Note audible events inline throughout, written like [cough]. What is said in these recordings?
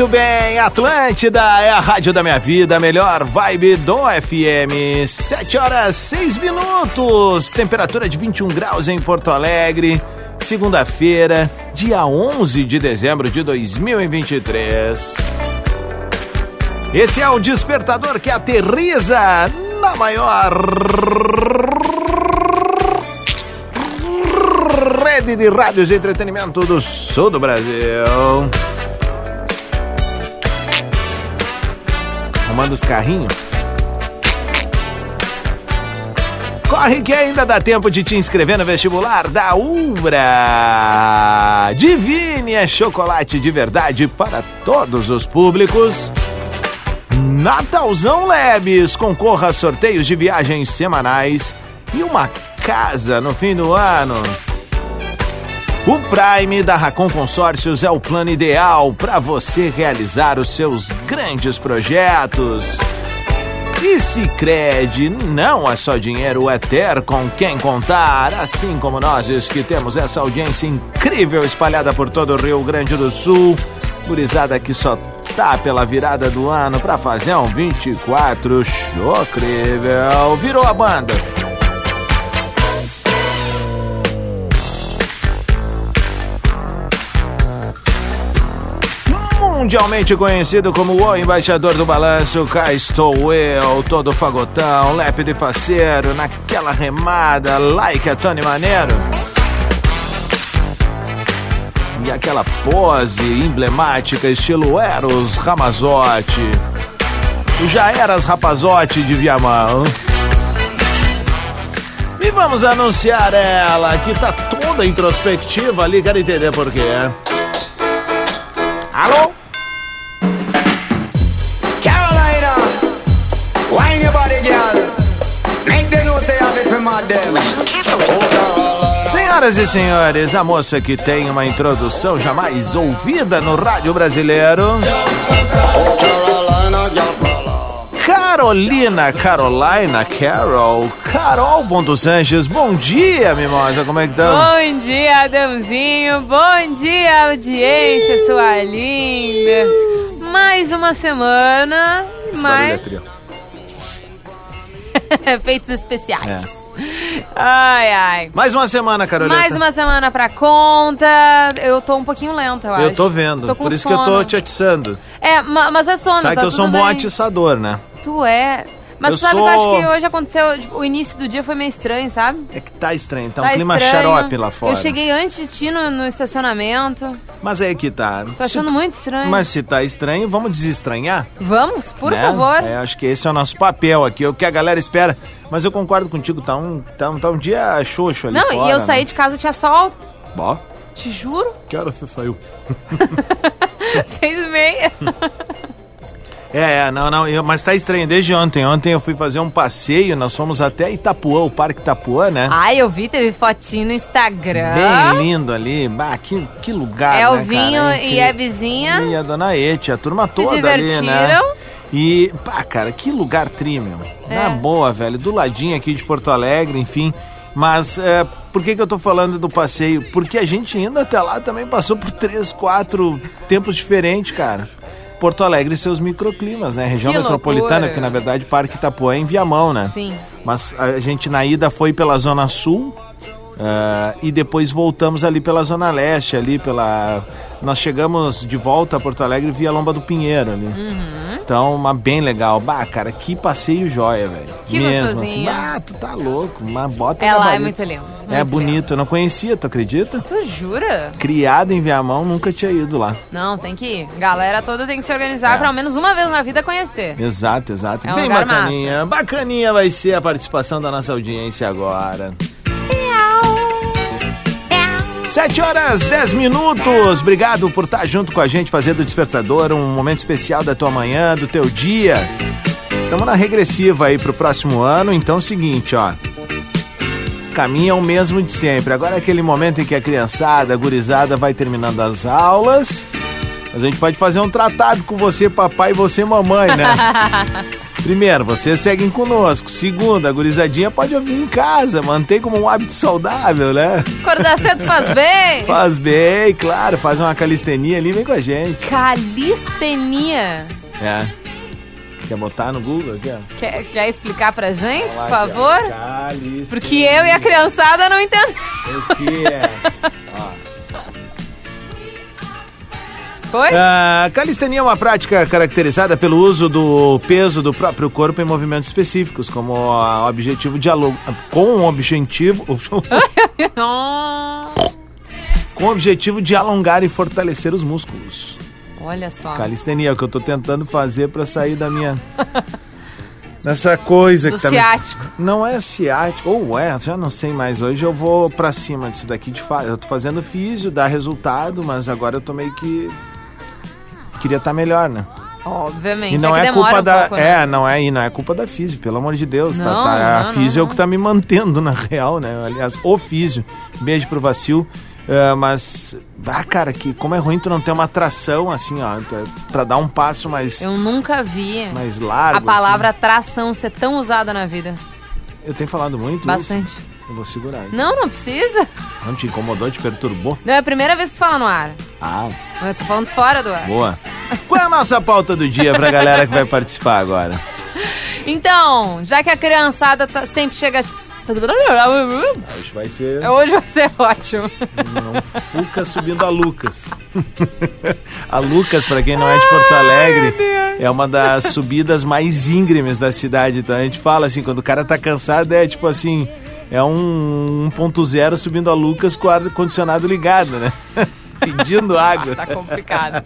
Muito bem, Atlântida é a rádio da minha vida, a melhor vibe do FM. 7 horas 6 minutos, temperatura de 21 graus em Porto Alegre. Segunda-feira, dia 11 de dezembro de 2023. Esse é o despertador que aterriza na maior rede de rádios de entretenimento do sul do Brasil. Arrumando os carrinhos. Corre que ainda dá tempo de te inscrever no vestibular da Ubra. Divine é chocolate de verdade para todos os públicos. Natalzão Lebes, concorra a sorteios de viagens semanais e uma casa no fim do ano. O Prime da Racon Consórcios é o plano ideal para você realizar os seus grandes projetos. E se crede, não é só dinheiro, é ter com quem contar. Assim como nós que temos essa audiência incrível espalhada por todo o Rio Grande do Sul. Gurizada que só tá pela virada do ano pra fazer um 24 show incrível. Virou a banda. Mundialmente conhecido como o embaixador do balanço, cá estou eu, todo fagotão, lépido e faceiro, naquela remada, like a Tony Maneiro. E aquela pose emblemática, estilo Eros Ramazotti. Já eras rapazote de Viamão. E vamos anunciar ela, que tá toda introspectiva ali, quero entender por quê. Alô? Senhoras e senhores, a moça que tem uma introdução jamais ouvida no rádio brasileiro. Carolina, Carolina, Carol, Carol Bom dos Anjos, bom dia, mimosa, como é que estamos? Bom dia, Adãozinho. Bom dia, audiência, sua linda. Mais uma semana. Esse é mais trio. [laughs] feitos especiais. É. Ai, ai. Mais uma semana, Carolina. Mais uma semana pra conta. Eu tô um pouquinho lenta, eu acho. Eu tô vendo, Tô por isso que eu tô sono. te atiçando. É, ma- mas é sono, Sabe tá que eu sou um tudo bom bem. atiçador, né? Tu é. Mas Eu sabe sou- que eu acho que hoje aconteceu, tipo, o início do dia foi meio estranho, sabe? É que tá estranho, tá um Tá clima estranho. xarope lá fora. Eu cheguei antes de ti no, no estacionamento. Mas aí que tá. Tô achando muito estranho. Mas se tá estranho, vamos desestranhar? Vamos, por né? favor. É, acho que esse é o nosso papel aqui, é o que a galera espera. Mas eu concordo contigo, tá um, tá um, tá um dia xoxo ali Não, fora, e eu né? saí de casa, tinha sol, Bó, te juro, que hora você saiu? [laughs] seis e meia. [laughs] É, é, não, não, eu- mas tá estranho desde ontem. Ontem eu fui fazer um passeio, nós fomos até Itapuã, o Parque Itapuã, né? Ai, eu vi, teve fotinho no Instagram. Bem lindo ali, bah, que, que lugar, É o né, Vinho cara? e a vizinha. E a Dona Ete, a turma Se toda ali, né? E, pá, cara, que lugar tri, meu. É. Na boa, velho. Do ladinho aqui de Porto Alegre, enfim. Mas é, por que, que eu tô falando do passeio? Porque a gente indo até lá também passou por três, quatro tempos diferentes, cara. Porto Alegre e seus microclimas, né? Região Que metropolitana, loucura. que na verdade Parque Itapuã é em Viamão, né? Sim. Mas a gente na ida foi pela Zona Sul ah, e depois voltamos ali pela Zona Leste, ali pela. Nós chegamos de volta a Porto Alegre via Lomba do Pinheiro ali. Uhum. Então, uma bem legal. Bah, cara, que passeio joia, velho. Que Mesmo assim. gostosinho. Bah, tu tá louco. Uma bota É lá, é gabarito. muito lindo. É muito bonito. Eu não conhecia, tu acredita? lindo. Tu jura? Criado em Viamão, nunca tinha ido lá. Não, tem que ir. Galera toda tem que se organizar É. pra ao menos uma vez na vida conhecer. Exato, exato. É um Bem lugar bacaninha. Bacaninha vai ser a participação da nossa audiência agora. 7 horas 10 minutos. Obrigado por estar junto com a gente, fazendo o despertador, um momento especial da tua manhã, do teu dia. Estamos na regressiva aí pro próximo ano, então é o seguinte, ó. Caminho é o mesmo de sempre. Agora é aquele momento em que a criançada, a gurizada vai terminando as aulas. Mas a gente pode fazer um tratado com você, papai, e você, mamãe, né? [laughs] Primeiro, vocês seguem conosco. Segundo, a gurizadinha pode ouvir em casa, mantém como um hábito saudável, né? Acordar cedo faz [laughs] bem. Faz bem, claro, faz uma calistenia ali, vem com a gente. Calistenia. É. Quer botar no Google aqui, ó? Quer, quer explicar pra gente, por Lá, favor? Calistenia. Porque eu e a criançada não entendemos. O que é? [laughs] Foi? A calistenia é uma prática caracterizada pelo uso do peso do próprio corpo em movimentos específicos, como o objetivo de alo... com o objetivo [laughs] com o objetivo de alongar e fortalecer os músculos. Olha só. Calistenia é o que eu tô tentando fazer pra sair da minha [laughs] dessa coisa Do que tá me- ciático. Não é ciático, ou é, já não sei mais. Hoje eu vou pra cima disso daqui de fato. Eu tô fazendo físio, dá resultado, mas agora eu tô meio que queria estar melhor, né? Obviamente. E não é, demora culpa um da. pouco, né? É, não é, e não é culpa da físio, pelo amor de Deus. tá, Não, tá, a não, físio é o que tá me mantendo, na real, né? Aliás, o físio. Beijo pro Vacil. É, mas, ah, cara, que como é ruim tu não ter uma atração assim, ó, é- pra dar um passo mais, Eu nunca vi mais largo. a palavra tração ser tão usada na vida. assim. Eu tenho falado muito Bastante. isso. Eu vou segurar. Não, não precisa. Não te incomodou, te perturbou? Não é a primeira vez que tu fala no ar. Ah, Eu tô falando fora do ar. boa. Qual é a nossa pauta do dia pra galera que vai participar agora? Então, já que a criançada tá- sempre chega. Hoje vai ser Hoje vai ser ótimo. um Fuca subindo a Lucas. a Lucas, pra quem não é de Porto Alegre, é uma das subidas mais íngremes da cidade. Então a gente fala assim, quando o cara tá cansado, é tipo assim, é um 1.0 subindo a Lucas com o ar-condicionado ligado, né? [laughs] Pedindo água. Tá complicado.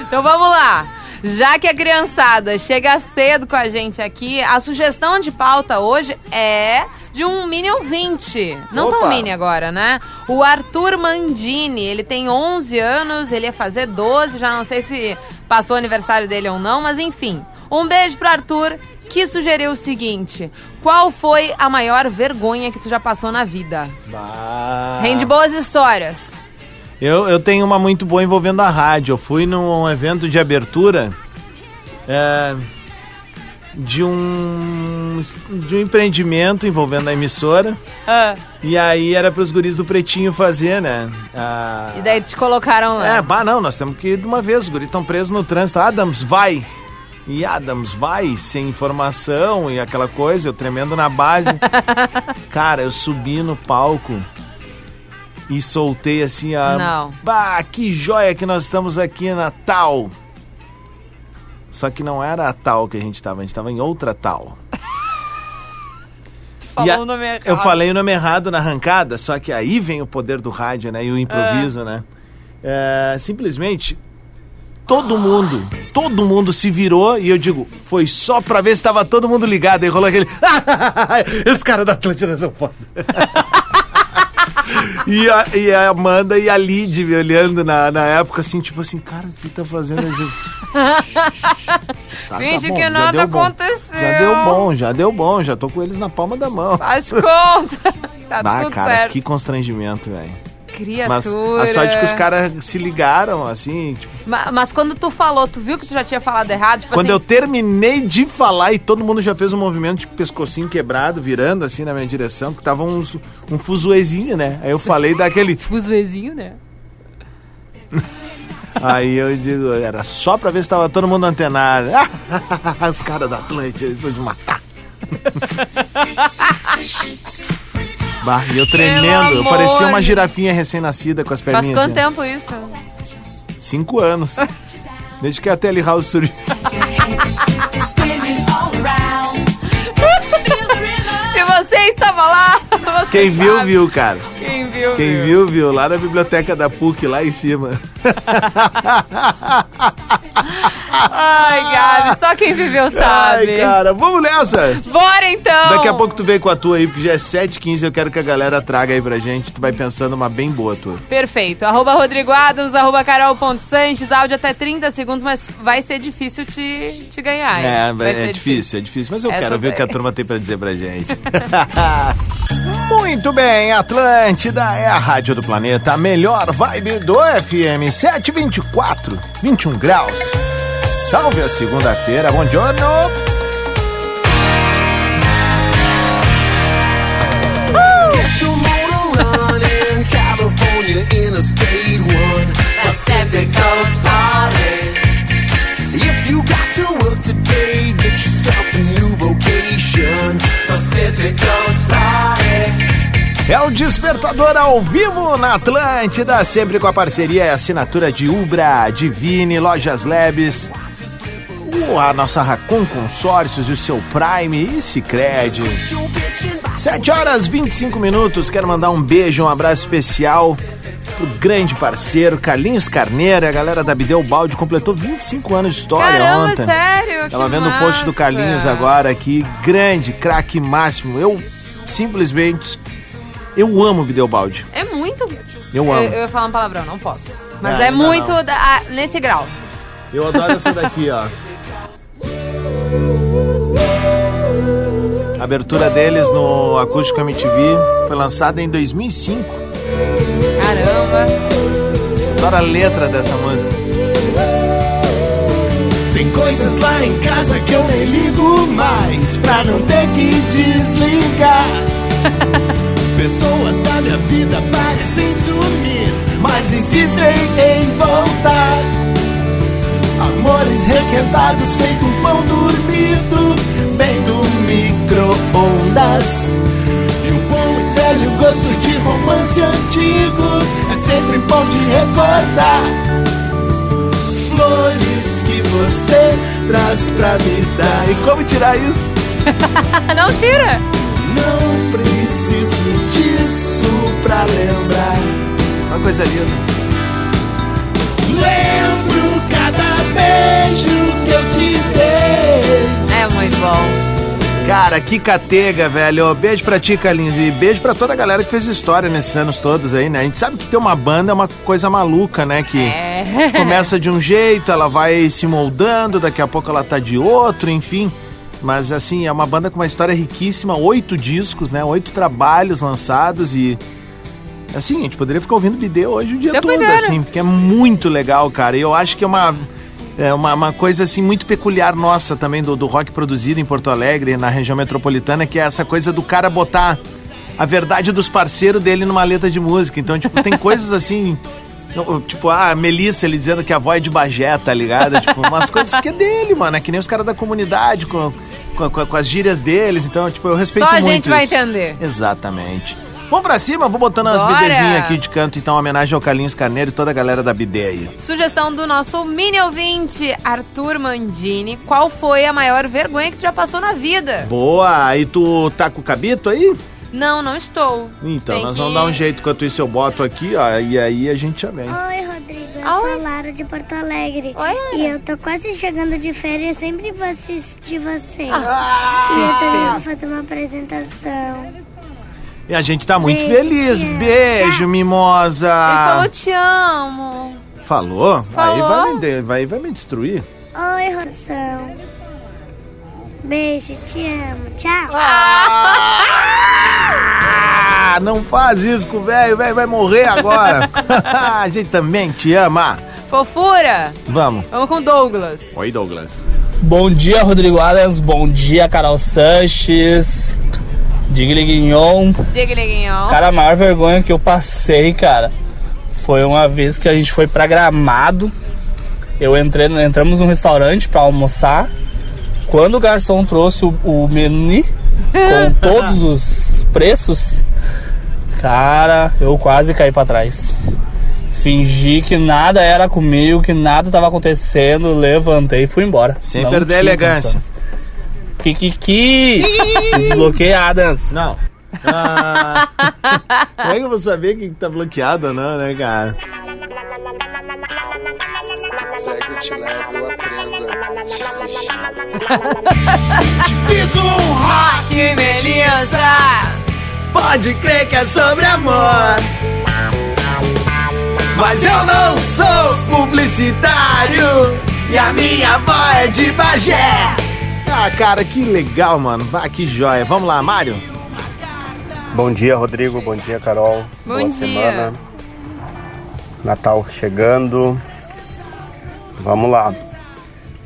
Então vamos lá. Já que a criançada chega cedo com a gente aqui, a sugestão de pauta hoje é de um mini ouvinte. Não Opa. tão mini agora, né? O Arthur Mandini, ele tem 11 anos, ele ia fazer 12, já não sei se passou o aniversário dele ou não, mas enfim. Um beijo pro Arthur, que sugeriu o seguinte: Qual foi a maior vergonha que tu já passou na vida? Bah. Rende boas histórias. Eu, eu tenho uma muito boa envolvendo a rádio. Eu fui num evento de abertura é, de um de um empreendimento envolvendo a emissora. Ah, E aí era pros guris do Pretinho fazer, né? A- e daí te colocaram lá. É, bah, não, nós temos que ir de uma vez. Os guris estão presos no trânsito. Adams, vai! E Adams vai, sem informação e aquela coisa, eu tremendo na base. [laughs] Cara, eu subi no palco e soltei assim a. Não. Bah, que joia que nós estamos aqui na tal. Só que não era a tal que a gente tava, a gente tava em outra tal. [laughs] Falou a- o nome errado. Eu falei o nome errado na arrancada, só que aí vem o poder do rádio, né? E o improviso, né? É, simplesmente, todo mundo, todo mundo se virou e eu digo, foi só pra ver se tava todo mundo ligado. Aí rolou aquele. [laughs] Esse cara da Atlântida são foda. [laughs] E a, e a Amanda e a Lid me olhando na, na época, assim, tipo assim, cara, o que tá fazendo? Eu digo, [laughs] Tá, Finge bom, que já nada aconteceu. Já deu bom, já deu bom, já tô com eles na palma da mão. Faz conta. tá Ah, tudo cara, certo. que constrangimento, velho. Mas Criatura. a sorte que os caras se ligaram, assim, tipo, Ma- Mas, quando tu falou, tu viu que tu já tinha falado errado? Tipo quando eu assim, terminei de falar e todo mundo já fez um movimento de pescocinho quebrado, virando assim na minha direção, porque tava uns, um fuzuezinho, né? Aí eu falei daquele. [laughs] Vizinhos, né? [laughs] Aí eu digo, era só pra ver se tava todo mundo antenado. [laughs] Os caras da Atlântida, eles são de matar. Bah, e eu tremendo, eu parecia uma girafinha recém-nascida com as Faz perninhas. quanto assim. tempo isso? Cinco anos. [laughs] Desde que a Telly House surgiu. [laughs] Se [laughs] você estava lá, você Quem viu, sabe. viu, cara. Quem viu, Quem viu, viu. Lá na biblioteca da PUC, lá em cima. Ai, Gabi, só quem viveu Ai, sabe. cara, vamos nessa! Bora então! Daqui a pouco tu vem com a tua aí, porque já é 7h15 eu quero que a galera traga aí pra gente. Tu vai pensando uma bem boa tua. Perfeito. Arroba Rodrigo Adams, arroba Carol.Sanches, áudio até 30 segundos, mas vai ser difícil te, te ganhar. hein? É, Vai é, ser difícil, é difícil, mas eu Essa quero ver o que a turma tem pra dizer pra gente. [laughs] Muito bem, Atlântida é a rádio do planeta, a melhor vibe do FM 724, 21 graus. Salve a segunda-feira, bom giorno. Get É o Despertador ao vivo na Atlântida, sempre com a parceria e assinatura de Ubra, Divine, Lojas Labs, a nossa Racon Consórcios e o seu Prime e Cicred. 7 horas 25 minutos, quero mandar um beijo, um abraço especial pro grande parceiro Carlinhos Carneiro, a galera da Bideu Balde completou 25 anos de história Caramba, ontem. sério? Tava que vendo o post do massa. Carlinhos agora aqui, grande, craque máximo. Eu simplesmente eu amo o Bideobaldi. É muito. Eu amo. Eu, eu ia falar um palavrão, não posso. Mas é ainda muito da- ah, nesse grau. Eu adoro essa daqui, ó. A abertura deles no Acústico MTV foi lançada em 2005. Caramba. Adoro a letra dessa música. Tem coisas lá em casa que eu nem ligo mais pra não ter que desligar. [laughs] Pessoas da minha vida parecem sumir, mas insistem em voltar. Amores requentados, feito um pão dormido, bem do micro-ondas. E o bom e velho gosto de romance antigo é sempre bom de recordar flores que você traz pra me dar. E como tirar isso? [laughs] Não tira. Não preciso disso pra lembrar. Uma coisa linda. Lembro cada beijo que eu te dei. É muito bom. Cara, que catega, velho. Beijo pra ti, Carlinhos. E beijo pra toda a galera que fez história nesses anos todos aí, né? A gente sabe que ter uma banda é uma coisa maluca, né? Que É. começa de um jeito, ela vai se moldando, daqui a pouco ela tá de outro, enfim. Mas assim, é uma banda com uma história riquíssima, oito discos, né? Oito trabalhos lançados e. Assim, a gente poderia ficar ouvindo vídeo hoje o dia Eu todo, poderia. assim, porque é muito legal, cara. E eu acho que é uma. É uma, uma coisa assim muito peculiar nossa também do, do rock produzido em Porto Alegre, na região metropolitana, que é essa coisa do cara botar a verdade dos parceiros dele numa letra de música. Então, tipo, tem [laughs] coisas assim. Tipo, ah, a Melissa, ele dizendo que a avó é de Bagé, tá ligado? Tipo, umas coisas que é dele, mano. É que nem os caras da comunidade, com, com, com- com as gírias deles. Então, tipo, eu respeito Só a muito gente vai isso. entender. Exatamente. Vamos pra cima, vou botando umas Bora! bidezinhas aqui de canto, então, homenagem ao Carlinhos Carneiro e toda a galera da bidê aí. Sugestão do nosso mini ouvinte, Arthur Mandini. Qual foi a maior vergonha que tu já passou na vida? Boa, aí tu tá com o cabito aí? Não, não estou. Então, Tem nós que- vamos dar um jeito enquanto isso eu boto aqui, ó, e aí a gente já vem. Oi, Rodrigo. Eu Oi. sou Lara de Porto Alegre. Oi, Lara. E eu tô quase chegando de férias, sempre vou assistir vocês. Ah, e eu também vou fazer uma apresentação. E a gente tá muito Beijo, feliz. tia. Beijo, Tchau. mimosa. Ele falou te amo. Falou? Aí Falou. vai me, vai, vai me destruir. Oi, Roção. Beijo, te amo. Tchau. Ah, não faz isso com o velho, o velho vai morrer agora. [laughs] a gente também te ama. Fofura. Vamos. Vamos com Douglas. Oi, Douglas. Bom dia, Rodrigo Adams. Bom dia, Carol Sanches. Digli Guignon. Diga, Neguinho. Cara, a maior vergonha que eu passei, cara, foi uma vez que a gente foi pra Gramado. Eu entrei, entramos num restaurante pra almoçar. Quando o garçom trouxe o, o menu com [laughs] todos os preços, cara, eu quase caí pra trás. Fingi que nada era comigo, que nada tava acontecendo, levantei e fui embora. Sem Não perder a elegância. Kikiki! [laughs] Desbloqueei Adams. Não. Ah, [laughs] como é que eu vou saber que tá bloqueado ou não, né, cara? Te levo, eu aprendo a [laughs] Te fiz um rock, Melissa. Pode crer que é sobre amor. Mas eu não sou publicitário e a minha avó é de Bagé. Ah, cara, que legal, mano. Ah, que joia. Vamos lá, Mário. Bom dia, Rodrigo. Bom dia, Carol. Bom Boa dia. semana. Natal chegando. Vamos lá.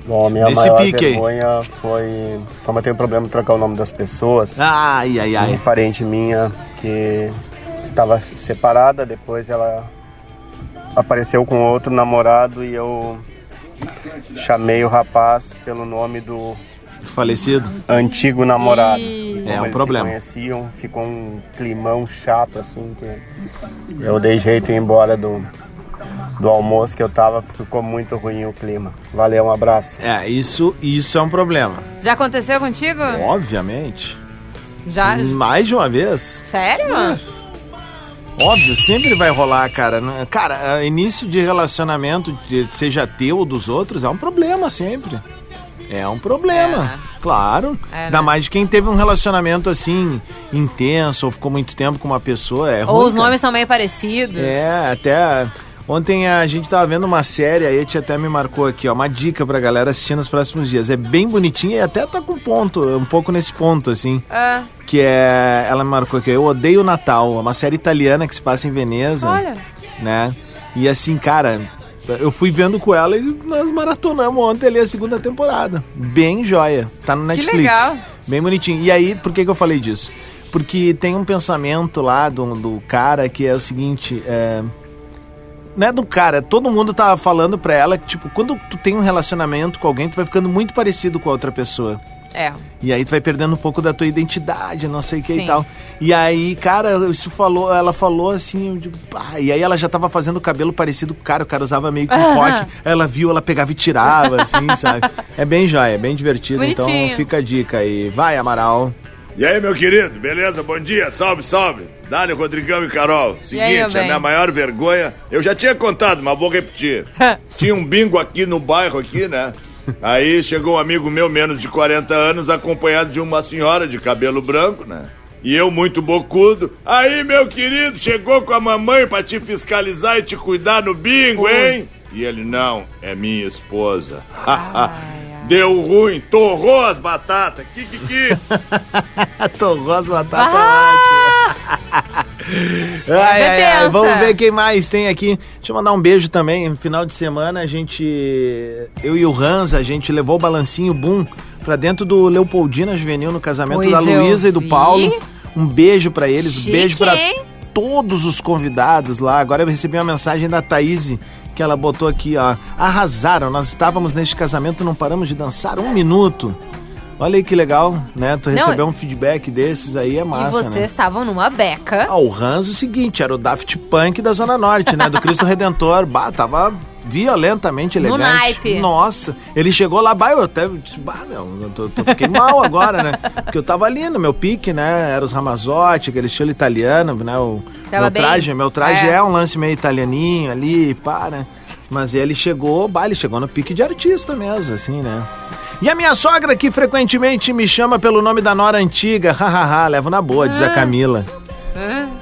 Bom, a minha Nesse maior pique aí. vergonha foi... Como eu tenho problema de trocar o nome das pessoas, Ai, ai, uma ai. parente minha que estava separada, depois ela apareceu com outro namorado e eu chamei o rapaz pelo nome do Falecido. antigo namorado. Como É um eles problema. Conheciam, ficou um climão chato assim que eu dei jeito de ir embora do, do almoço que eu tava, ficou muito ruim o clima. Valeu, um abraço. É, isso, isso é um problema. Já aconteceu contigo? Obviamente. Já? Mais de uma vez. Sério? Óbvio, sempre vai rolar, cara. Cara, início de relacionamento, seja teu ou dos outros, é um problema sempre. É um problema, claro. É, Ainda né? mais de quem teve um relacionamento assim, intenso, ou ficou muito tempo com uma pessoa, é ruim, Ou os cara. nomes são meio parecidos. É, até ontem a gente tava vendo uma série, aí a tia até me marcou aqui, ó, uma dica pra galera assistir nos próximos dias. É bem bonitinha e até tá com ponto, um pouco nesse ponto, assim. Ah, Que é. Ela me marcou aqui, Eu Odeio o Natal, é uma série italiana que se passa em Veneza. olha. Né? E assim, cara, eu fui vendo com ela e nós maratonamos ontem ali a segunda temporada. Bem joia. Tá no Netflix. legal. Bem bonitinho. E aí, por que, que eu falei disso? Porque tem um pensamento lá do, do cara que é o seguinte. É, não é do cara, todo mundo tava falando pra ela que, tipo, quando tu tem um relacionamento com alguém, tu vai ficando muito parecido com a outra pessoa. É. E aí tu vai perdendo um pouco da tua identidade, não sei o que Sim. e tal. E aí, cara, isso falou, ela falou assim, eu digo, pá, e aí ela já tava fazendo o cabelo parecido com o cara, o cara usava meio que um coque. Ela viu, ela pegava e tirava, assim, sabe? É bem jóia, é bem divertido, então Bonitinho. fica a dica aí. Vai, Amaral. E aí, meu querido, beleza? Bom dia, salve, salve. Dali, Rodrigão e Carol. aí, Seguinte, meu a minha maior vergonha, eu já tinha contado, mas vou repetir. [laughs] Tinha um bingo aqui no bairro aqui, né? Aí chegou um amigo meu, menos de 40 anos, acompanhado de uma senhora de cabelo branco, né? E eu muito bocudo. Aí, meu querido, chegou com a mamãe pra te fiscalizar e te cuidar no bingo, hein? E ele, não, é minha esposa. [laughs] Deu ruim, torrou as batatas. Que, que, que. [laughs] Torrou as batatas Ah! [laughs] Ai, ai, ai, tensa. vamos ver quem mais tem aqui. Deixa eu mandar um beijo também. No final de semana, a gente. Eu e o Hans, a gente levou o balancinho boom pra dentro do Leopoldina Juvenil no casamento Pois da Luísa e do. Paulo. Um beijo pra eles, um Chique, beijo pra hein? todos os convidados lá. Agora eu recebi uma mensagem da Thaís que ela botou aqui, ó. Arrasaram, nós estávamos neste casamento, não paramos de dançar um minuto. Olha aí que legal, né? Tu Não, receber um feedback desses aí é e massa, vocês né? estavam numa beca. Ah, o Hans, o seguinte, era o Daft Punk da Zona Norte, né? Do Cristo Redentor. Bah, tava violentamente No elegante. naipe. Nossa, ele chegou lá, bah, eu até disse, bah, meu, eu tô, tô- fiquei mal agora, né? [laughs] Porque eu tava ali no meu pique, né? Era os Ramazotti, aquele estilo italiano, né? O Tava meu bem. traje, meu traje É. é. um lance meio italianinho ali, pá, né? Mas ele chegou, bah, ele chegou no pique de artista mesmo, assim, né? E a minha sogra, que frequentemente me chama pelo nome da nora antiga, [laughs] hahaha, levo na boa, Ah. diz a Camila.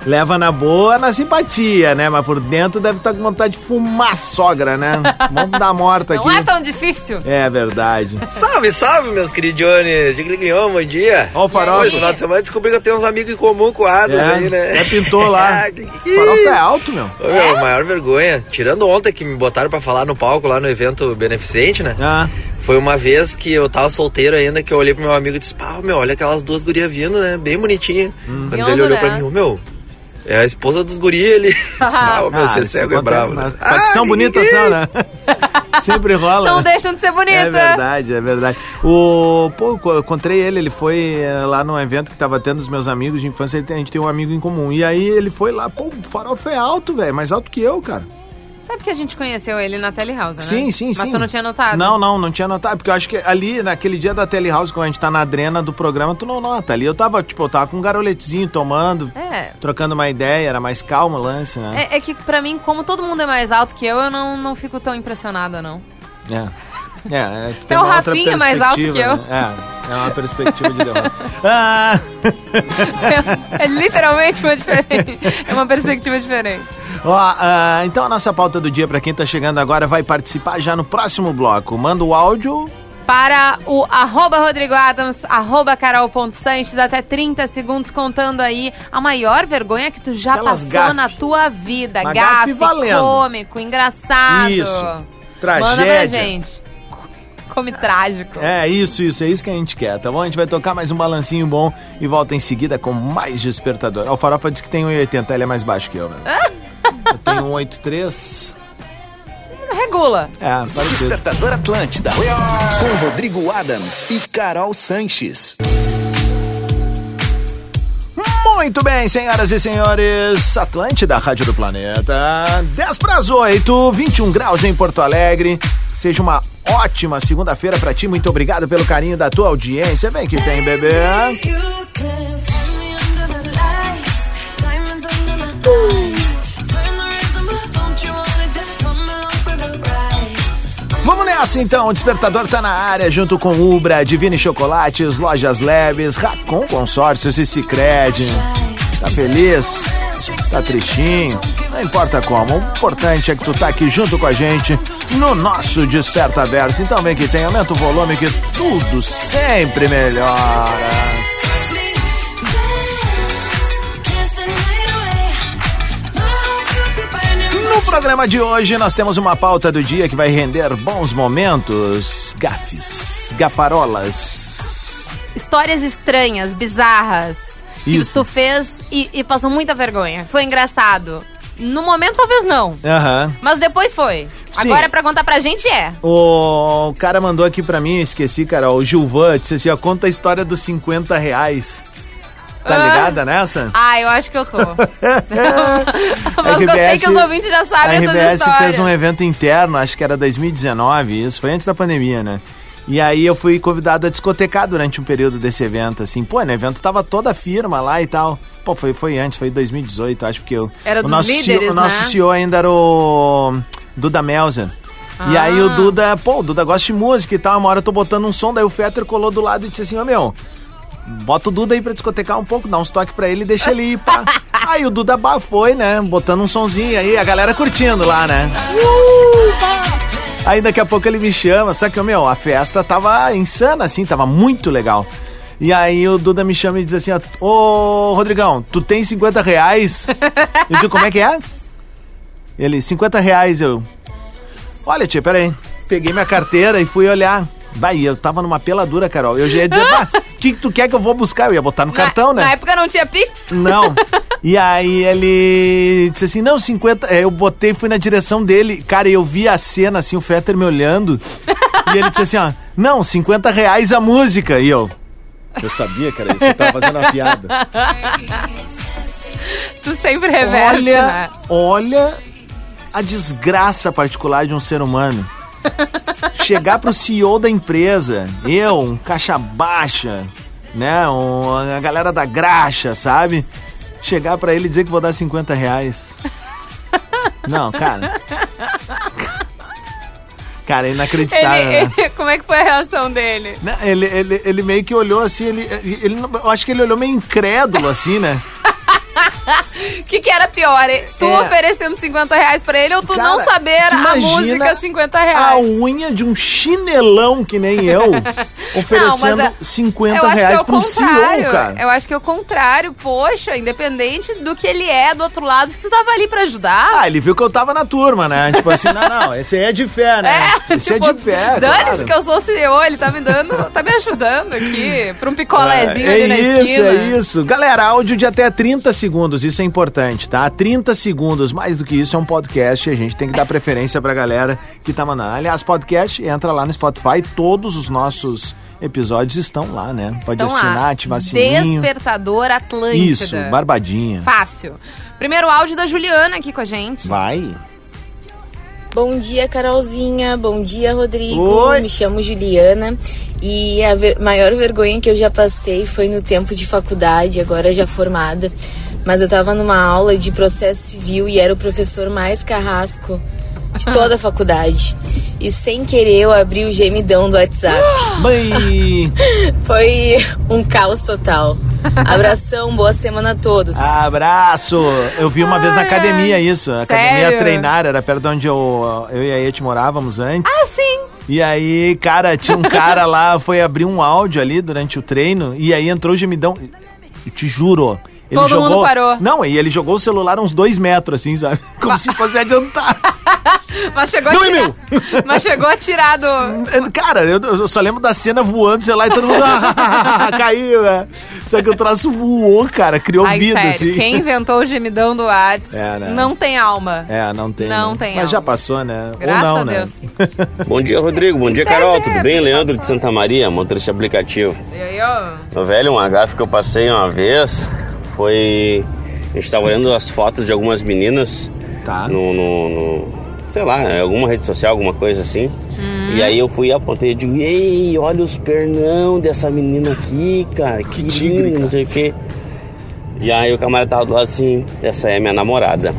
Leva na boa, na simpatia, né? Mas por dentro deve estar com vontade de fumar a sogra, né? Vamos dar morta aqui. Não é tão difícil. É verdade. Salve, salve, meus queridones! Diglignon, bom dia! Ó o farol. Esse final de semana eu descobri que eu tenho uns amigos em comum com o Adas É, aí, né? já pintou lá. [laughs] Ah, O farol é alto, meu. Ô, meu, maior vergonha. Tirando ontem que me botaram pra falar no palco lá no evento beneficente, né? Ah, Foi uma vez que eu tava solteiro ainda que eu olhei pro meu amigo e disse: Pá, meu, olha aquelas duas gurias vindo, né? Bem bonitinha. Quando Biondo, ele olhou né? pra mim, ô, meu, é a esposa dos guri ele. [laughs] [laughs] ah, meu, ah, você isso cego é bravo, mas né? Facção que- bonita que- são, né? [laughs] Sempre rola. Não né? deixam de ser bonita. É verdade, é verdade. O, pô, eu encontrei ele, ele foi eh, lá num evento que tava tendo os meus amigos de infância, a gente tem um amigo em comum. E aí ele foi lá, pô, o farofa é alto, velho, mais alto que eu, cara. Sabe que a gente conheceu ele na Telehouse, né? Sim, sim, sim. Mas tu não tinha notado? Não, não, não tinha notado. Porque eu acho que ali, naquele dia da Telehouse, quando a gente tá na adrena do programa, tu não nota. Ali eu tava, tipo, eu tava com um garoletezinho tomando, É. trocando uma ideia, era mais calmo o lance, né? É, é que pra mim, como todo mundo é mais alto que eu, eu não, não fico tão impressionada, não. É. É, é, É tem o Rafinha mais alto que eu. né? É, é uma perspectiva de derrota. [laughs] Ah, É literalmente uma diferente. É uma perspectiva diferente. ó, ah, então a nossa pauta do dia, pra quem tá chegando agora, vai participar já no próximo bloco. Manda o áudio. Para o arroba Rodrigo Adams, arroba carol.sanches, até 30 segundos contando aí a maior vergonha que tu já Aquelas passou gafe. na tua vida. Uma Gafe, gafe valendo. cômico, engraçado. Isso. Manda pra Tragédia. gente. Come trágico. É, isso, isso, é isso que a gente quer, tá bom? A gente vai tocar mais um balancinho bom e volta em seguida com mais despertador. O Farofa disse que tem 1,80, ele é mais baixo que eu, né? [laughs] eu tenho 1,83. Regula. É. Despertador Atlântida. Com Rodrigo Adams e Carol Sanches. Muito bem, senhoras e senhores, Atlântida, Rádio do Planeta, 10 para as 8, 21 graus em Porto Alegre. Seja uma ótima segunda-feira para ti. Muito obrigado pelo carinho da tua audiência. Vem que tem, bebê. Vamos nessa então, o Despertador tá na área junto com Ubra, Divine Chocolates, Lojas Leves, Racon Consórcios e Cicred. Tá feliz? Tá tristinho? Não importa como, o importante é que tu tá aqui junto com a gente no nosso Desperta Verso. Então vem que tem, aumenta o volume que tudo sempre melhora. No programa de hoje nós temos uma pauta do dia que vai render bons momentos, gafes, gafarolas. Histórias estranhas, bizarras. Que Isso. tu fez e, e passou muita vergonha. Foi engraçado. No momento, talvez não. Aham. Mas depois foi. Sim. Agora, pra contar pra gente, é. O cara mandou aqui pra mim, eu esqueci, cara, o Gilvan disse assim, ó, conta a história dos 50 reais. Tá Ah. ligada nessa? Ah, eu acho que eu tô. [laughs] [laughs] Mas A eu sei que os ouvintes já a sabem essas RBS fez um evento interno, acho que era 2019, isso foi antes da pandemia, né? E aí eu fui convidado a discotecar durante um período desse evento, assim. Pô, no evento tava toda a firma lá e tal. Pô, foi, foi antes, foi 2018, acho que eu... Era o dos nosso líderes, CEO, O nosso né? CEO ainda era o Duda Melzer. E Ah. aí o Duda, pô, o Duda gosta de música e tal. Uma hora eu tô botando um som, daí o Fetter colou do lado e disse assim, ô meu, bota o Duda aí pra discotecar um pouco, dá uns toques pra ele e deixa ele ir, pá. [laughs] aí o Duda bah, foi, né, botando um sonzinho aí, a galera curtindo lá, né. Aí daqui a pouco ele me chama, só que, meu, a festa tava insana, assim, tava muito legal. E aí o Duda me chama e diz assim, ó, ô Rodrigão, tu tem 50 reais? Eu digo, como é que é? Ele, 50 reais, eu. Olha, tia, peraí. Peguei minha carteira e fui olhar. Vai, eu tava numa peladura, Carol. Eu já ia dizer, "Bah, o [laughs] que, que tu quer que eu vou buscar? Eu ia botar no cartão, né? Na época não tinha Pix? Não. [laughs] E aí ele disse assim, não, 50... é, Eu botei, fui na direção dele. Cara, eu vi a cena, assim, o Fetter me olhando. E ele disse assim, ó, não, 50 reais a música. E eu... Eu sabia que era isso, eu tava fazendo uma piada. [laughs] Tu sempre reverte, Olha, né? olha a desgraça particular de um ser humano. Chegar pro CEO da empresa, eu, um caixa baixa, né? Um, a galera da graxa, sabe? Chegar pra ele e dizer que vou dar 50 reais. Não, cara. Cara, é inacreditável, Ele, né? ele- como é que foi a reação dele? Né, Ele, ele, ele meio que olhou assim, ele, ele, não- eu acho que ele olhou meio incrédulo, assim, né? O [laughs] que, que era pior? Tu É. oferecendo 50 reais pra ele ou tu Cara, não saber a música 50 A reais? unha de um chinelão que nem eu, [laughs] oferecendo Não, é- 50 eu acho reais é o pra um CEO, cara. Eu acho que é o contrário. Poxa, independente do que ele é do outro lado, tu tava ali pra ajudar. Ah, ele viu que eu tava na turma, né? Tipo assim, não, não, esse aí é de fé, né? esse é tipo, de fé, Dane-se claro. que eu sou o CEO, ele tá me dando, tá me ajudando aqui pra um picolézinho é, ali na isso, esquina. é isso. Galera, áudio de até 30 segundos, isso é importante, tá? 30 segundos, mais do que isso é um podcast e a gente tem que dar preferência pra galera que tá mandando. Aliás, podcast, entra lá no Spotify, todos os nossos episódios estão lá, né? Pode Então assinar, lá, ativar sininho. Despertador Atlântida. Isso, barbadinha. Fácil. Primeiro áudio da Juliana aqui com a gente. Vai. Bom dia, Carolzinha. Bom dia, Rodrigo. Oi. Me chamo Juliana e a ver- maior vergonha que eu já passei foi no tempo de faculdade, agora já formada. Mas eu tava numa aula de processo civil e era o professor mais carrasco de toda a faculdade. e sem querer eu abri o gemidão do WhatsApp. Mãe! [laughs] Foi um caos total. [laughs] Abração, boa semana a todos. Abraço! Eu vi uma vez na academia isso. A academia treinar, era perto de onde eu, eu e a Eti morávamos antes. Ah, sim! E aí, cara, tinha um cara lá, foi abrir um áudio ali durante o treino, e aí entrou o gemidão. Eu te juro. Ele Todo jogou... mundo parou. Não, e ele jogou o celular uns dois metros, assim, sabe? [laughs] Como se fosse adiantar. [laughs] Mas chegou Não a é tirar. meu. Mas chegou a tirar do. Cara, eu, eu só lembro da cena voando, sei lá, e todo mundo [laughs] caiu, né? Só que o troço voou, cara, criou Ai, vida, sério, assim. quem inventou o gemidão do Whats É, né? não tem alma. É, não tem. Não né? tem Mas alma. já passou, né? Graças Ou não, a né? Deus. Bom dia, Rodrigo. Bom dia, Carol. Tudo bem? Leandro de Santa Maria, motorista aplicativo. E aí, ó. Ô, Velho, um agafe que eu passei uma vez foi. A gente tava olhando as fotos de algumas meninas tá. no, no- no- Sei lá, em alguma rede social, alguma coisa assim. E aí eu fui e apontei e digo, ei, olha os pernão dessa menina aqui, cara. Que, lindo, não sei o quê. E aí o camarada tava do lado assim, essa é minha namorada.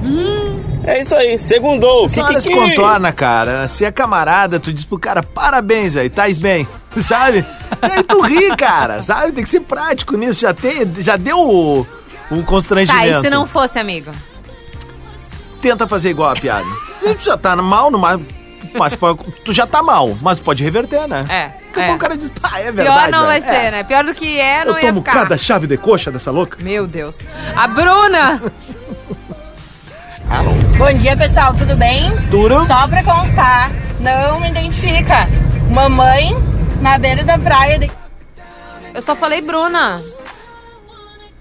É isso aí, segundou. Essa hora se contorna, cara. Se é camarada, tu diz pro cara, parabéns, aí, tais bem. [laughs] Sabe? E aí tu ri, cara, sabe? Tem que ser prático nisso. Já, tem, já deu o, o Tá, constrangimento. e se não fosse amigo? Tenta fazer igual a piada. Tu já tá mal, no mar, mas pode- tu já tá mal, mas pode reverter, né? É. A é. o cara diz, pá, é Pior verdade. não vai velho. ser, É. né? Pior do que é, não Eu ia tomo ficar. cada chave de coxa dessa louca. Meu Deus. A Bruna! Bom dia, pessoal, tudo bem? Tudo. Só pra constar, não me identifica. Mamãe na beira da praia. De... Eu só falei Bruna.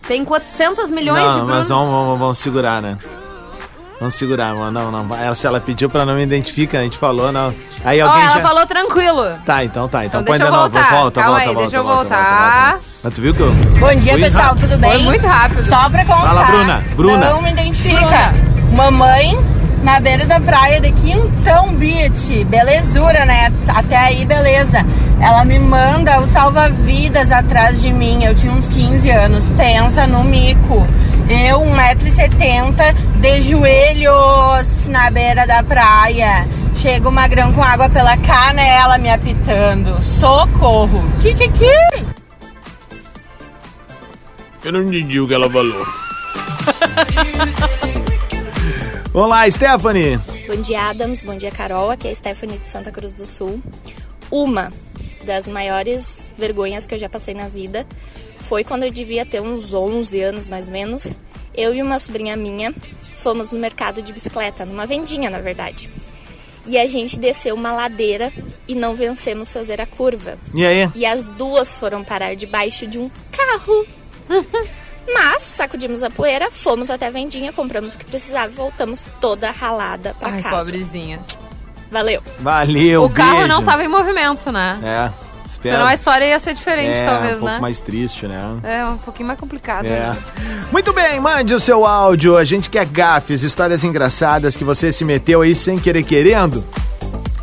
Tem 400 milhões de Não, Bruna. mas vamos, vamos, vamos segurar, né? Vamos segurar, mano. Não, não. Ela, se ela pediu pra não me identificar, a gente falou, não. Aí Ó, alguém ela já... falou tranquilo. Tá, então tá. Então, Então põe de eu novo. voltar. Volta, Calma volta, aí, volta, deixa eu volta, voltar. volta, volta. Mas tu viu que eu... Bom dia, Fui pessoal, rápido. tudo bem? Foi muito rápido. Só pra constar. Fala, Bruna. Bruna. Não me identifica. Mamãe na beira da praia de Quintão Beach. Belezura, né? Até aí, beleza. Ela me manda o salva-vidas atrás de mim. Eu tinha uns 15 anos. Pensa no mico. Eu, 1,70m, de joelhos na beira da praia. Chega o magrão com água pela canela me apitando. Socorro! Que que que? Eu não entendi o que ela falou. [laughs] Vamos lá, Stephanie. Bom dia, Adams. Bom dia, Carol. Aqui é a Stephanie de Santa Cruz do Sul. Uma das maiores vergonhas que eu já passei na vida foi quando eu devia ter uns 11 anos, mais ou menos. Eu e uma sobrinha minha fomos no mercado de bicicleta, numa vendinha, na verdade. E a gente desceu uma ladeira e não vencemos fazer a curva. E aí? E as duas foram parar debaixo de um carro. [laughs] Mas sacudimos a poeira, fomos até a vendinha, compramos o que precisava e voltamos toda ralada pra Ai, casa. pobrezinha. Valeu. Valeu, o carro beijo. não tava em movimento, né? É, espero. Senão a história ia ser diferente, é, talvez, um pouco né? mais triste, né? É, um pouquinho mais complicado. É. né? Muito bem, mande o seu áudio. A gente quer gafes, histórias engraçadas que você se meteu aí sem querer querendo.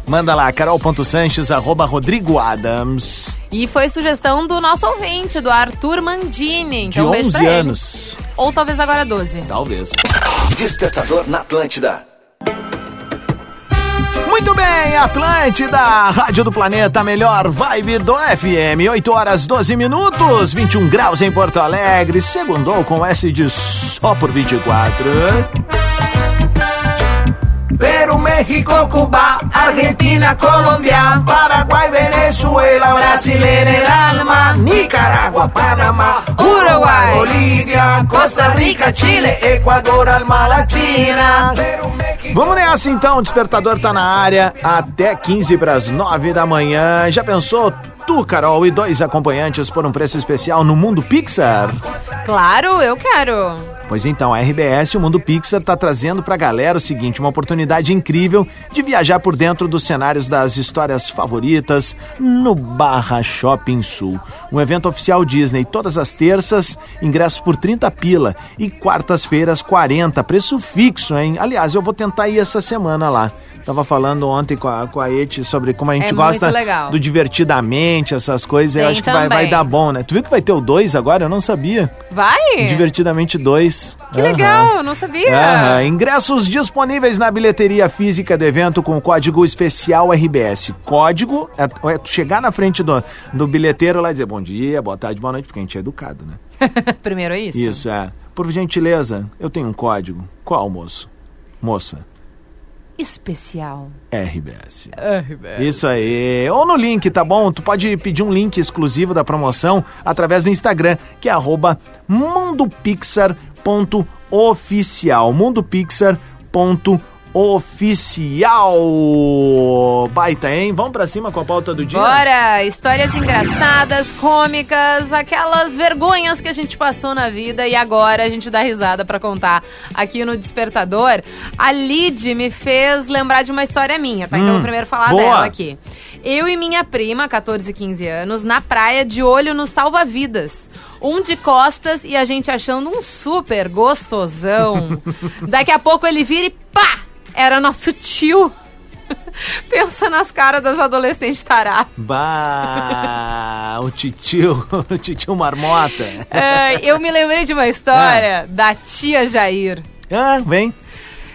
Manda lá, carol.sanches, arroba Rodrigo Adams. E foi sugestão do nosso ouvinte, do Arthur Mandini. De Então, beijo 11 pra ele. anos. Ou talvez agora 12. Talvez. Despertador na Atlântida. Muito bem, Atlântida, Rádio do Planeta, melhor vibe do FM. 8 horas 12 minutos, 21 graus em Porto Alegre. Segundou com S de só por 24. Perú, México, Cuba, Argentina, Colombia, Paraguay, Venezuela, Brasil en el alma, Nicaragua, Panamá, Uruguay, Bolivia, Costa Rica, Chile, Ecuador, alma latina. Vamos nessa então, o despertador tá na área até 15 para as 9 da manhã. Já pensou? Tu, Carol, e dois acompanhantes por um preço especial no Mundo Pixar? Claro, eu quero. Pois então, a RBS, o Mundo Pixar, tá trazendo pra galera o seguinte, uma oportunidade incrível de viajar por dentro dos cenários das histórias favoritas no Barra Shopping Sul. Um evento oficial Disney todas as terças, ingressos por 30 pila e quartas-feiras 40, preço fixo, hein? Aliás, eu vou tentar ir essa semana lá. Tava falando ontem com a, com a Eti sobre como a gente É gosta do divertidamente, essas coisas. eu Tem acho que vai, vai também. dar bom, né? Tu viu que vai ter o 2 agora? Eu não sabia. Vai? Divertidamente 2. Que legal, eu não sabia. Aham. Ingressos disponíveis na bilheteria física do evento com o código especial RBS. Código é, é tu chegar na frente do, do bilheteiro lá e dizer bom dia, boa tarde, boa noite, porque a gente é educado, né? [laughs] Primeiro é isso? Isso, é. Por gentileza, eu tenho um código. Qual, moço? Moça. Especial. RBS. RBS. Isso aí. Ou no link, tá bom? Tu pode pedir um link exclusivo da promoção através do Instagram, que é arroba mundopixar.oficial. Mundopixar.oficial. Baita, hein? Vamos pra cima com a pauta do dia? Bora! Histórias engraçadas, cômicas, aquelas vergonhas que a gente passou na vida e agora a gente dá risada pra contar aqui no Despertador. A Lid me fez lembrar de uma história minha, tá? Então Hum, vou primeiro falar boa. dela aqui. Eu e minha prima, 14 e 15 anos, na praia de olho no salva-vidas. Um de costas e a gente achando um super gostosão. [laughs] Daqui a pouco ele vira e pá! Era nosso tio. [laughs] Pensa nas caras das adolescentes taradas. Bah, o titio, [laughs] o titio marmota. É, eu me lembrei de uma história da tia Jair. Ah, vem.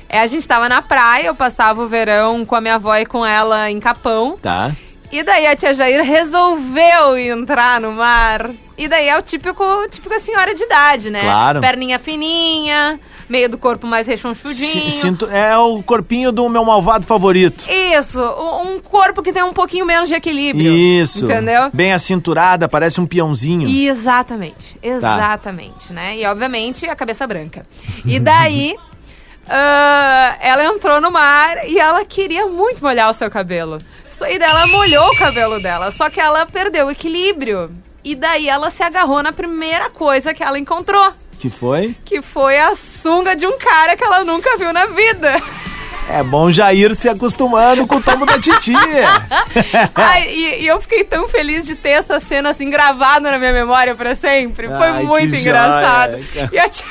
É, a gente tava na praia, eu passava o verão com a minha avó e com ela em Capão. Tá. E daí a tia Jair resolveu entrar no mar. E daí é o típico, típica senhora de idade, né? Claro. Perninha fininha, meio do corpo mais rechonchudinho. Si- Sinto, é o corpinho do meu malvado favorito. Isso, um corpo que tem um pouquinho menos de equilíbrio. Isso. Entendeu? Bem acinturada, parece um peãozinho. Exatamente, exatamente, né? E obviamente a cabeça branca. E daí [laughs] ah, ela entrou no mar e ela queria muito molhar o seu cabelo. E daí ela molhou o cabelo dela, só que ela perdeu o equilíbrio. E daí ela se agarrou na primeira coisa que ela encontrou, Que foi? que foi a sunga de um cara que ela nunca viu na vida. É bom já ir se acostumando com o tomo da titia. [laughs] Ai, e, e eu fiquei tão feliz de ter essa cena assim gravada na minha memória pra sempre. Foi Ai, muito engraçado. joia. E a tia,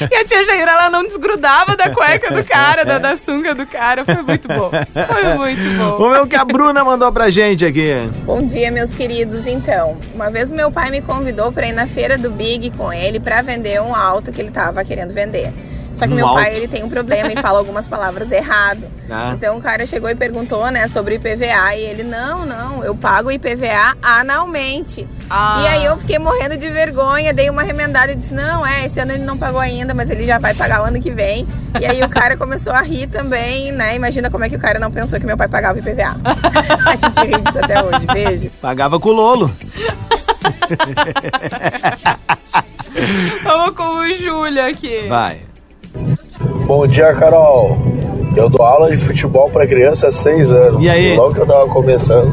e a tia Jair, ela não desgrudava da cueca do cara, da, da sunga do cara. Foi muito bom. Foi muito bom. Vamos ver o que a Bruna mandou pra gente aqui. Bom dia, meus queridos. Então, uma vez meu pai me convidou para ir na feira do Big com ele para vender um auto que ele tava querendo vender. Só que Um meu pai auto? ele tem um problema e fala algumas palavras errado. Ah. Então o cara chegou e perguntou, né, sobre IPVA e ele não, não, eu pago IPVA anualmente. Ah. E aí eu fiquei morrendo de vergonha, dei uma remendada e disse: "Não, é, esse ano ele não pagou ainda, mas ele já vai pagar o ano que vem". E aí o cara começou a rir também, né? Imagina como é que o cara não pensou que meu pai pagava IPVA. [laughs] a gente ri disso até hoje. Beijo. Pagava com o Lolo. [laughs] Vamos com o Júlio aqui. Vai. Bom dia, Carol. Eu dou aula de futebol para criança há seis anos. E aí? Logo que eu tava começando,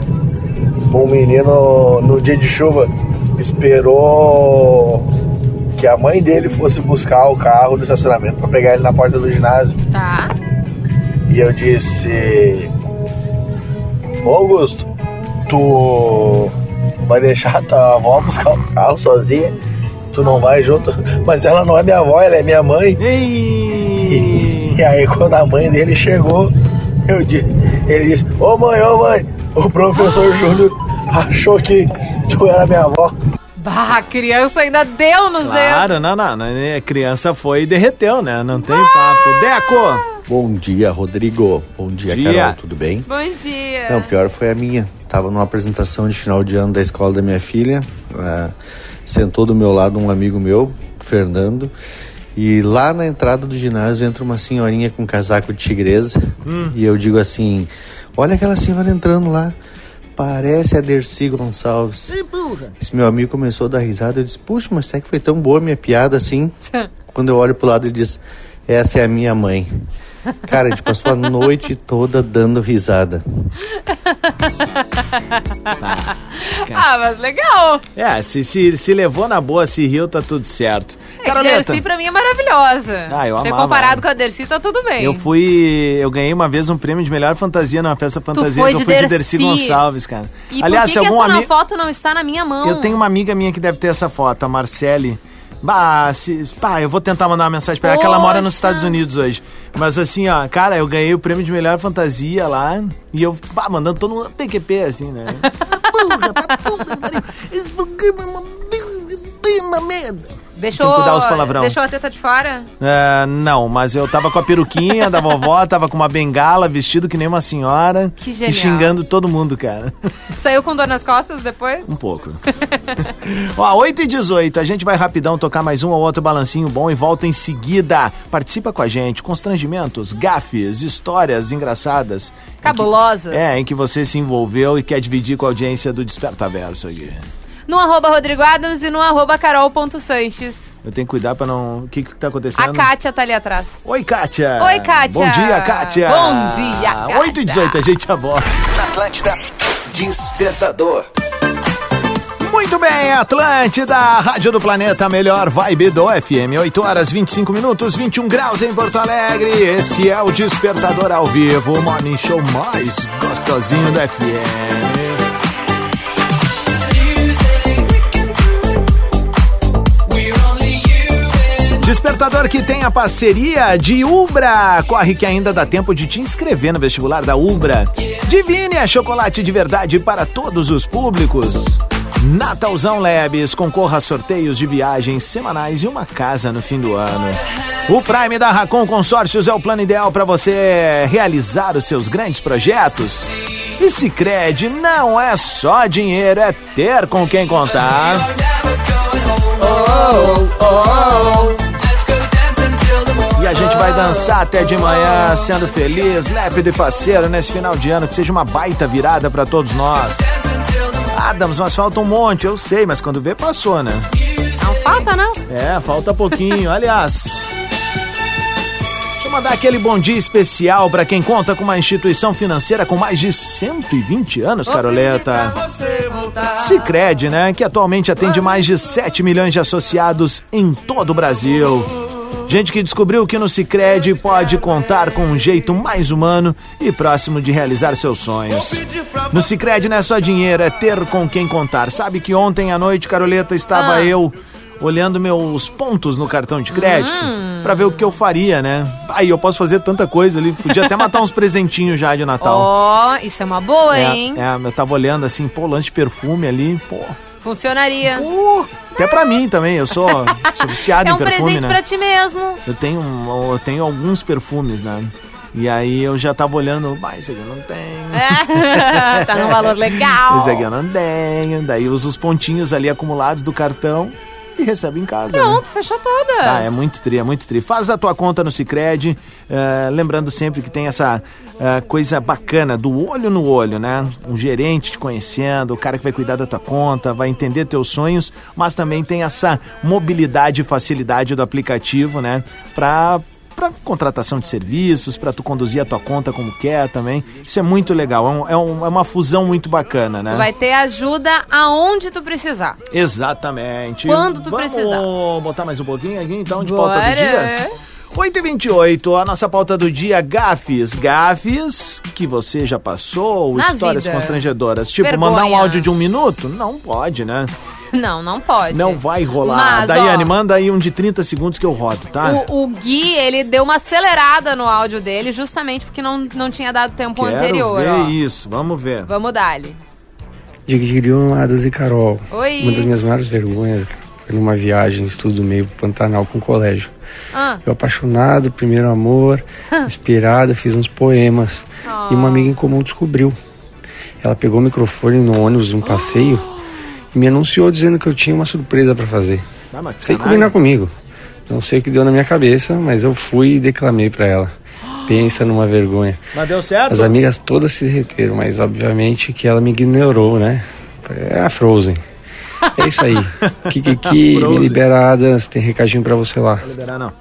um menino no dia de chuva esperou que a mãe dele fosse buscar o carro do estacionamento para pegar ele na porta do ginásio. Tá. E eu disse: Ô Augusto, tu vai deixar tua avó buscar o carro sozinha? Tu não vai junto? Mas ela não é minha avó, ela é minha mãe. E, e aí quando a mãe dele chegou, eu disse, ele disse, ô mãe, ô mãe, o professor Júlio achou que tu era minha avó. Bah, a criança ainda deu nos dedos. Claro, não, não, não. A criança foi e derreteu, né? Não tem papo. Deco! Bom dia, Rodrigo. Bom dia, Dia. Carol. Tudo bem? Bom dia. Não, pior foi a minha. Tava numa apresentação de final de ano da escola da minha filha. ah, sentou do meu lado um amigo meu, Fernando. E lá na entrada do ginásio entra uma senhorinha com casaco de tigresa. Hum. E eu digo assim: Olha aquela senhora entrando lá. Parece a Dercy Gonçalves. Esse meu amigo começou a dar risada. Eu disse: Puxa, mas será que foi tão boa a minha piada assim? [laughs] Quando eu olho pro lado, ele diz: Essa é a minha mãe. Cara, a gente passou a noite toda dando risada. [laughs] Ah, mas legal. É, se, se, se levou na boa, se riu, tá tudo certo. É, a Dercy pra mim é maravilhosa. Ah, eu Ter amava comparado com a Dercy, tá tudo bem. Eu fui. Eu ganhei uma vez um prêmio de melhor fantasia numa festa fantasia que eu fui de Dercy. Gonçalves, cara. E Aliás, por se que, que algum essa na amigo. foto não está na minha mão? Eu tenho uma amiga minha que deve ter essa foto, a Marcele. Bah, se, pá, eu vou tentar mandar uma mensagem pra ela, que ela mora nos. Estados Unidos hoje. Mas assim, ó, cara, eu ganhei o prêmio de melhor fantasia lá e eu, pá, mandando todo mundo PQP, assim, né? [laughs] Porra, pra puta que pariu. Esse programa é uma, uma merda. Deixou, Tem que cuidar os palavrão. deixou a teta de fora? É, não, mas eu tava com a peruquinha da vovó, [laughs] tava com uma bengala, vestido que nem uma senhora. Que genial. E xingando todo mundo, cara. Saiu com dor nas costas depois? Um pouco. [laughs] Ó, 8 e 18, a gente vai rapidão tocar mais um ou outro balancinho bom e volta em seguida. Participa com a gente, constrangimentos, gafes, histórias engraçadas. Cabulosas. É, em que você se envolveu e quer dividir com a audiência do Desperta Verso aqui. No arroba Rodrigo Adams e no arroba carol.sanches. Eu tenho que cuidar pra não... O que que tá acontecendo? A Kátia tá ali atrás. Oi, Kátia. Oi, Kátia. Bom dia, Kátia. Bom dia, Kátia. 8 e 18, a gente aborda. Na Atlântida, Despertador. Muito bem, Atlântida, Rádio do Planeta, melhor vibe do FM. 8 horas 25 minutos, 21 graus em Porto Alegre. Esse é o Despertador ao vivo, o morning show mais gostosinho do FM. Despertador que tem a parceria de Ubra. Corre que ainda dá tempo de te inscrever no vestibular da Ubra. Divine é chocolate de verdade para todos os públicos. Natalzão Labs, concorra a sorteios de viagens semanais e uma casa no fim do ano. O Prime da Racon Consórcios é o plano ideal para você realizar os seus grandes projetos. E Sicredi não é só dinheiro, é ter com quem contar. E a gente vai dançar até de manhã, sendo feliz, lépido e parceiro nesse final de ano, que seja uma baita virada para todos nós. Adams, mas falta um monte, eu sei, mas quando vê, passou, né? Não falta, não? É, falta pouquinho. Aliás, deixa eu mandar aquele bom dia especial para quem conta com uma instituição financeira com mais de 120 anos, Caroleta. Sicredi, né? Que atualmente atende mais de 7 milhões de associados em todo o Brasil. Gente que descobriu que no Sicredi pode contar com um jeito mais humano e próximo de realizar seus sonhos. No Sicredi não é só dinheiro, é ter com quem contar. Sabe que ontem à noite, Caroleta, estava Ah. eu olhando meus pontos no cartão de crédito Hum. pra ver o que eu faria, né? Aí eu posso fazer tanta coisa ali, podia até matar uns presentinhos já de Natal. Ó, isso é uma boa, É, hein? é, eu tava olhando assim, pô, lance de perfume ali, pô. Funcionaria. Até pra mim também, eu sou, sou viciado é em um perfume, presente né? pra ti mesmo. Eu tenho, eu tenho alguns perfumes, né? E aí eu já tava olhando, mas esse aqui eu não tenho. É, [laughs] tá num valor legal. Esse aqui eu não tenho. Daí uso os pontinhos ali acumulados do cartão e recebo em casa. né? Pronto, fechou todas. Ah, é muito tri, é muito tri. Faz a tua conta no Cicred, lembrando sempre que tem essa eh, coisa bacana do olho no olho, né? Um gerente te conhecendo, o cara que vai cuidar da tua conta, vai entender teus sonhos, mas também tem essa mobilidade e facilidade do aplicativo, né? Pra para contratação de serviços, para tu conduzir a tua conta como quer também. Isso é muito legal, é, um- é um- é uma fusão muito bacana, né? Tu vai ter ajuda aonde tu precisar. Exatamente. Quando tu Vamos precisar. botar mais um pouquinho aqui, então, de Bora. pauta do dia? 8 e 28 a nossa pauta do dia, gafes. Gafes que você já passou, Na histórias vida. constrangedoras. Tipo, Vergonha. mandar um áudio de um minuto? Não pode, né? Não, não pode. Não vai rolar. Mas, Daiane, ó, manda aí um de 30 segundos que eu rodo, tá? O, o Gui, ele deu uma acelerada no áudio dele, justamente porque não, não tinha dado tempo Quero anterior, ver ó. isso, vamos ver. Vamos dar-lhe. Digiriam, Adas e Carol. Oi. Uma das minhas maiores vergonhas foi numa viagem, estudo meio Pantanal com o colégio. Ah. Eu apaixonado, primeiro amor, inspirado, fiz uns poemas. E uma amiga em comum descobriu. Ela pegou o microfone no ônibus de um passeio e me anunciou dizendo que eu tinha uma surpresa para fazer. Ah, Sem combinar comigo. Não sei o que deu na minha cabeça, mas eu fui e declamei para ela. Pensa numa vergonha. Mas deu certo? As amigas todas se derreteram, mas obviamente que ela me ignorou, né? É a Frozen. É isso aí. Kikiki, [laughs] me Frozen. liberadas, tem recadinho pra você lá. Vou liberar, não.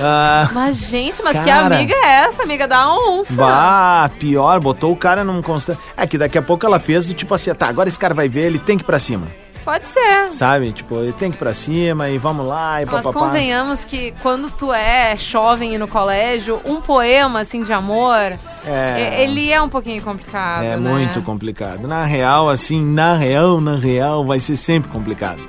Ah, Mas, gente, mas que Cara. amiga é essa? Amiga da onça. Bah, pior, botou o cara num constante. É que daqui a pouco ela fez do tipo assim, tá, agora esse cara vai ver, ele tem que ir pra cima. Pode ser. Sabe? Tipo, ele tem que ir pra cima e vamos lá e Mas papapá. convenhamos que quando tu é jovem e no colégio, um poema assim de amor, É. ele é um pouquinho complicado. É né? muito complicado. Na real, assim, na real, na real, vai ser sempre complicado.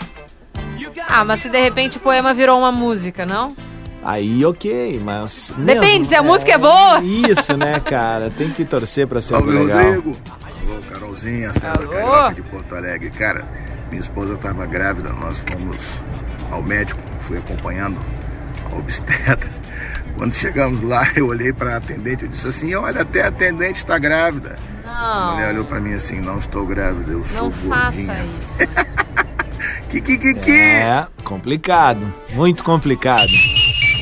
Ah, mas se de repente o poema virou uma música, não? Aí, ok, mas. Depende, mesmo- se a música é boa. Isso, né, cara? Tem que torcer pra ser algo legal. Rodrigo. Alô, Carolzinha, Sandra Carioca de Porto Alegre. Cara, Minha esposa estava grávida, nós fomos ao médico, fui acompanhando a obstetra. [laughs] Quando chegamos lá, eu olhei para a atendente, eu disse assim: Olha, até a atendente está grávida. A Não. mulher olhou para mim assim: Não estou grávida, eu sou Não faça gordinha. isso. [laughs] que, que, que, que? É, complicado. Muito complicado.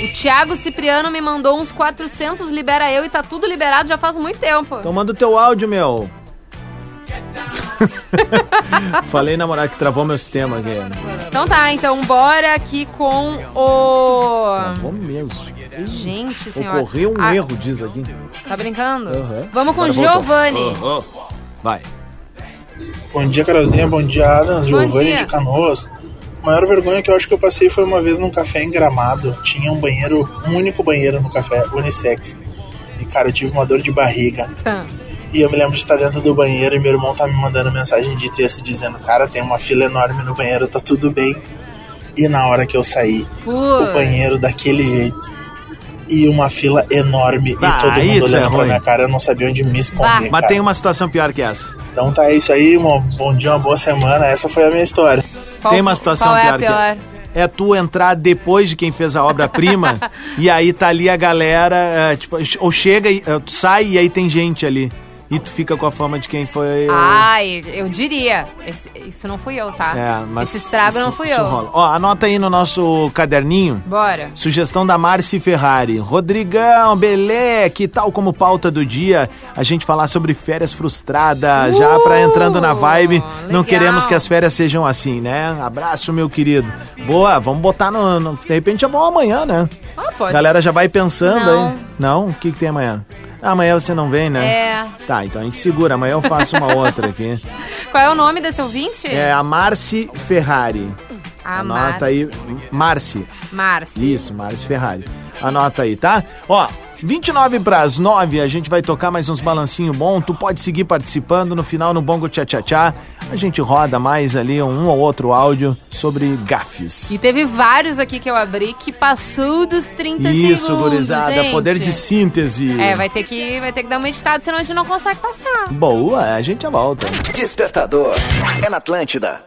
O Thiago Cipriano me mandou uns 400, libera eu e tá tudo liberado já faz muito tempo. Então manda o teu áudio, meu. [laughs] Falei namorar que travou meu sistema aqui. Então tá, então bora aqui com o. Travou mesmo. Gente senhora. Ocorreu um Ah, erro, diz aqui. Tá brincando? Aham. Vamos com. Giovanni. Vai. Bom dia, Carolzinha. Bom dia, Adams. Bom Giovanni de Canoas. A maior vergonha que eu acho que eu passei foi uma vez num café em Gramado. Tinha um banheiro, um único banheiro no café, unissex. E, cara, eu tive uma dor de barriga. E eu me lembro de estar dentro do banheiro e meu irmão tá me mandando mensagem de texto dizendo: Cara, tem uma fila enorme no banheiro, tá tudo bem. E na hora que eu saí, o banheiro daquele jeito. E uma fila enorme Ah, e todo mundo é olhando pra ruim. minha cara, eu não sabia onde me esconder. Mas cara. tem uma situação pior que essa. Então tá isso aí, irmão. Bom dia, uma boa semana. Essa foi a minha história. tem uma situação qual é a pior, pior? que é tu entrar depois de quem fez a obra-prima [laughs] e aí tá ali a galera, é, tipo, ou chega, e, é, tu sai e aí tem gente ali. E tu fica com a fama de quem foi. Ai, eu diria. Esse- isso não fui eu, tá? É, mas Esse estrago não isso- fui isso eu. rola. Ó, anota aí no nosso caderninho. Bora. Sugestão da Marci Ferrari. Rodrigão, Belé, que tal como pauta do dia a gente falar sobre férias frustradas, já pra entrando na vibe. Não legal. queremos que as férias sejam assim, né? Abraço, meu querido. Boa, vamos botar no. no- de repente é bom amanhã, né? Ah, pode. Galera já vai pensando Não. aí. Não? O que, que tem amanhã? Amanhã você não vem, né? É. Tá, então a gente segura. Amanhã eu faço uma [laughs] outra aqui. Qual é o nome desse ouvinte? É a Marci Ferrari. A Anota aí. Marci. Márcia. Isso, Márcio Ferrari. Anota aí, tá? Ó, 29 para as 9, a gente vai tocar mais uns balancinho bom. Tu pode seguir participando no final no Bongo Tchá Tchá Tchá. A gente roda mais ali um ou outro áudio sobre gafes. E teve vários aqui que eu abri que passou dos 30 Isso, segundos. gurizada, gente. poder de síntese. É, vai ter, que, vai ter que dar uma editada, senão a gente não consegue passar. Boa, a gente já volta. Despertador. É na Atlântida.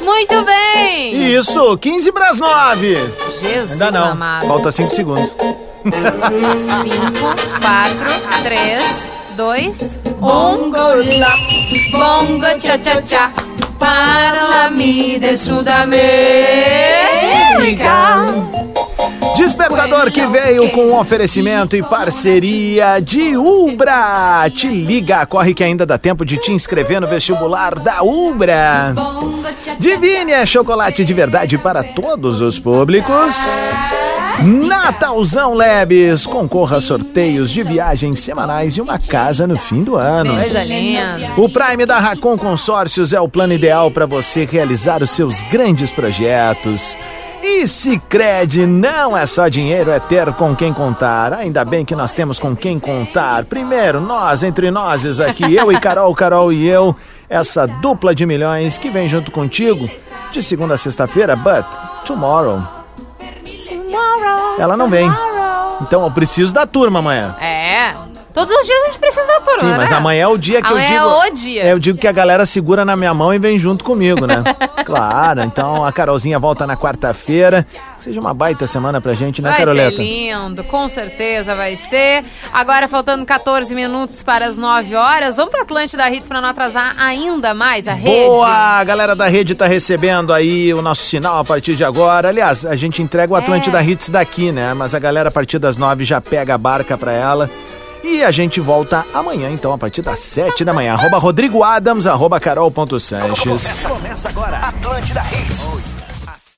Muito bem! Isso, 15 para as 9. Jesus Ainda não, amado. falta 5 segundos. 5, 4, 3, 2, 1. Bongo cha cha cha. Parlami de Sudamérica. Despertador que veio com oferecimento e parceria de Ubra. Te liga, corre que ainda dá tempo de te inscrever no vestibular da Ubra. Divine é chocolate de verdade para todos os públicos. Natalzão Lebes, concorra a sorteios de viagens semanais e uma casa no fim do ano. Coisa linda. O Prime da Racon Consórcios é o plano ideal para você realizar os seus grandes projetos. E Sicredi não é só dinheiro, é ter com quem contar. Ainda bem que nós temos com quem contar. Primeiro, nós, entre nós aqui, eu e Carol, Carol e eu, essa dupla de milhões que vem junto contigo de segunda a sexta-feira, but tomorrow. Ela não vem. Então eu preciso da turma amanhã. É. Todos os dias a gente precisa da turma, Sim, mas né? amanhã é o dia que Amanhã eu digo. é o dia. É, eu digo que a galera segura na minha mão e vem junto comigo, né? [laughs] claro, então a Carolzinha volta na quarta-feira. Seja uma baita semana pra gente, né, Vai Caroleta? ser lindo, com certeza vai ser. Agora faltando 14 minutos para as 9 horas. Vamos para Atlântida Hits para não atrasar ainda mais a rede. Boa! A galera da rede tá recebendo aí o nosso sinal a partir de agora. Aliás, a gente entrega o Atlântida Hits daqui, né? Mas a galera a partir das nove já pega a barca pra ela. E a gente volta amanhã, então, a partir das sete da manhã. Arroba Rodrigo Adams, arroba Carol.Sanches. Começa agora. Atlântida Hits.